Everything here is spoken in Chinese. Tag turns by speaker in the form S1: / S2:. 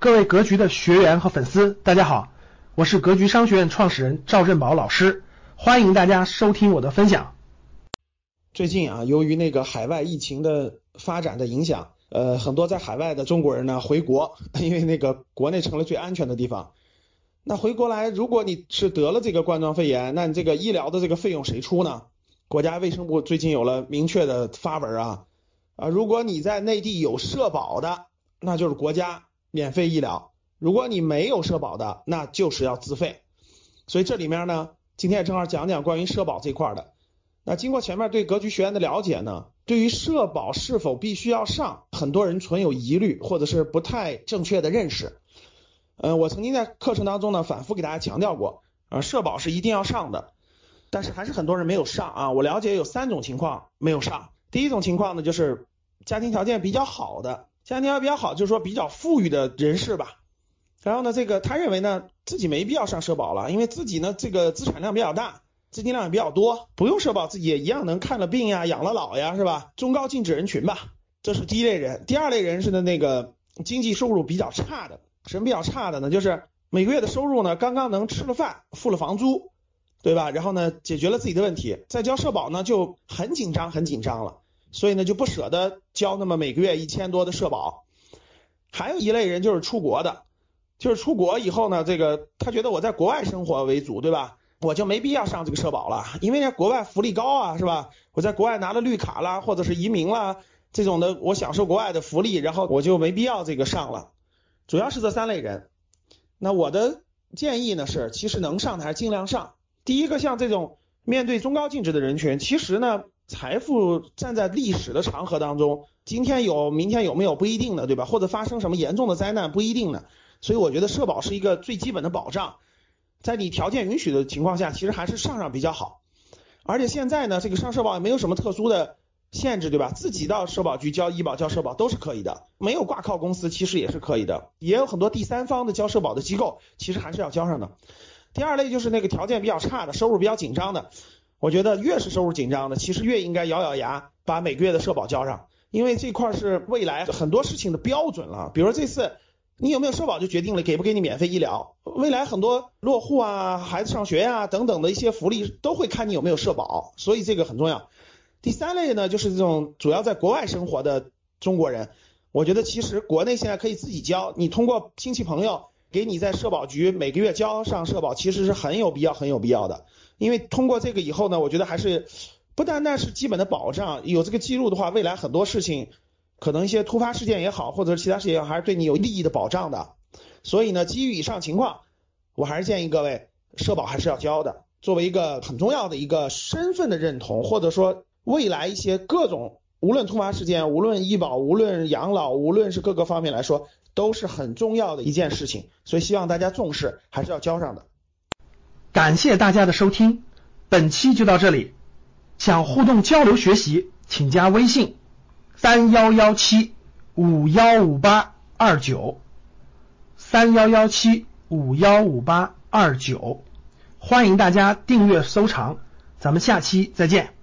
S1: 各位格局的学员和粉丝，大家好，我是格局商学院创始人赵振宝老师，欢迎大家收听我的分享。
S2: 最近啊，由于那个海外疫情的发展的影响，呃，很多在海外的中国人呢回国，因为那个国内成了最安全的地方。那回国来，如果你是得了这个冠状肺炎，那你这个医疗的这个费用谁出呢？国家卫生部最近有了明确的发文啊啊，如果你在内地有社保的，那就是国家。免费医疗，如果你没有社保的，那就是要自费。所以这里面呢，今天也正好讲讲关于社保这块的。那经过前面对格局学员的了解呢，对于社保是否必须要上，很多人存有疑虑，或者是不太正确的认识。嗯，我曾经在课程当中呢，反复给大家强调过，呃，社保是一定要上的，但是还是很多人没有上啊。我了解有三种情况没有上，第一种情况呢，就是家庭条件比较好的。家庭条件比较好，就是说比较富裕的人士吧。然后呢，这个他认为呢，自己没必要上社保了，因为自己呢这个资产量比较大，资金量也比较多，不用社保自己也一样能看了病呀、养了老呀，是吧？中高净值人群吧，这是第一类人。第二类人士呢那个经济收入比较差的，什么比较差的呢？就是每个月的收入呢刚刚能吃了饭、付了房租，对吧？然后呢解决了自己的问题，再交社保呢就很紧张、很紧张了。所以呢，就不舍得交那么每个月一千多的社保。还有一类人就是出国的，就是出国以后呢，这个他觉得我在国外生活为主，对吧？我就没必要上这个社保了，因为呢国外福利高啊，是吧？我在国外拿了绿卡啦，或者是移民啦这种的，我享受国外的福利，然后我就没必要这个上了。主要是这三类人。那我的建议呢是，其实能上的还是尽量上。第一个，像这种面对中高净值的人群，其实呢。财富站在历史的长河当中，今天有，明天有没有不一定的，对吧？或者发生什么严重的灾难不一定的，所以我觉得社保是一个最基本的保障，在你条件允许的情况下，其实还是上上比较好。而且现在呢，这个上社保也没有什么特殊的限制，对吧？自己到社保局交医保、交社保都是可以的，没有挂靠公司其实也是可以的，也有很多第三方的交社保的机构，其实还是要交上的。第二类就是那个条件比较差的，收入比较紧张的。我觉得越是收入紧张的，其实越应该咬咬牙把每个月的社保交上，因为这块是未来很多事情的标准了。比如这次你有没有社保就决定了给不给你免费医疗，未来很多落户啊、孩子上学呀等等的一些福利都会看你有没有社保，所以这个很重要。第三类呢，就是这种主要在国外生活的中国人，我觉得其实国内现在可以自己交，你通过亲戚朋友给你在社保局每个月交上社保，其实是很有必要、很有必要的。因为通过这个以后呢，我觉得还是不单单是基本的保障，有这个记录的话，未来很多事情，可能一些突发事件也好，或者是其他事情，还是对你有利益的保障的。所以呢，基于以上情况，我还是建议各位，社保还是要交的，作为一个很重要的一个身份的认同，或者说未来一些各种无论突发事件，无论医保，无论养老，无论是各个方面来说，都是很重要的一件事情。所以希望大家重视，还是要交上的。
S1: 感谢大家的收听，本期就到这里。想互动交流学习，请加微信三幺幺七五幺五八二九三幺幺七五幺五八二九，欢迎大家订阅收藏，咱们下期再见。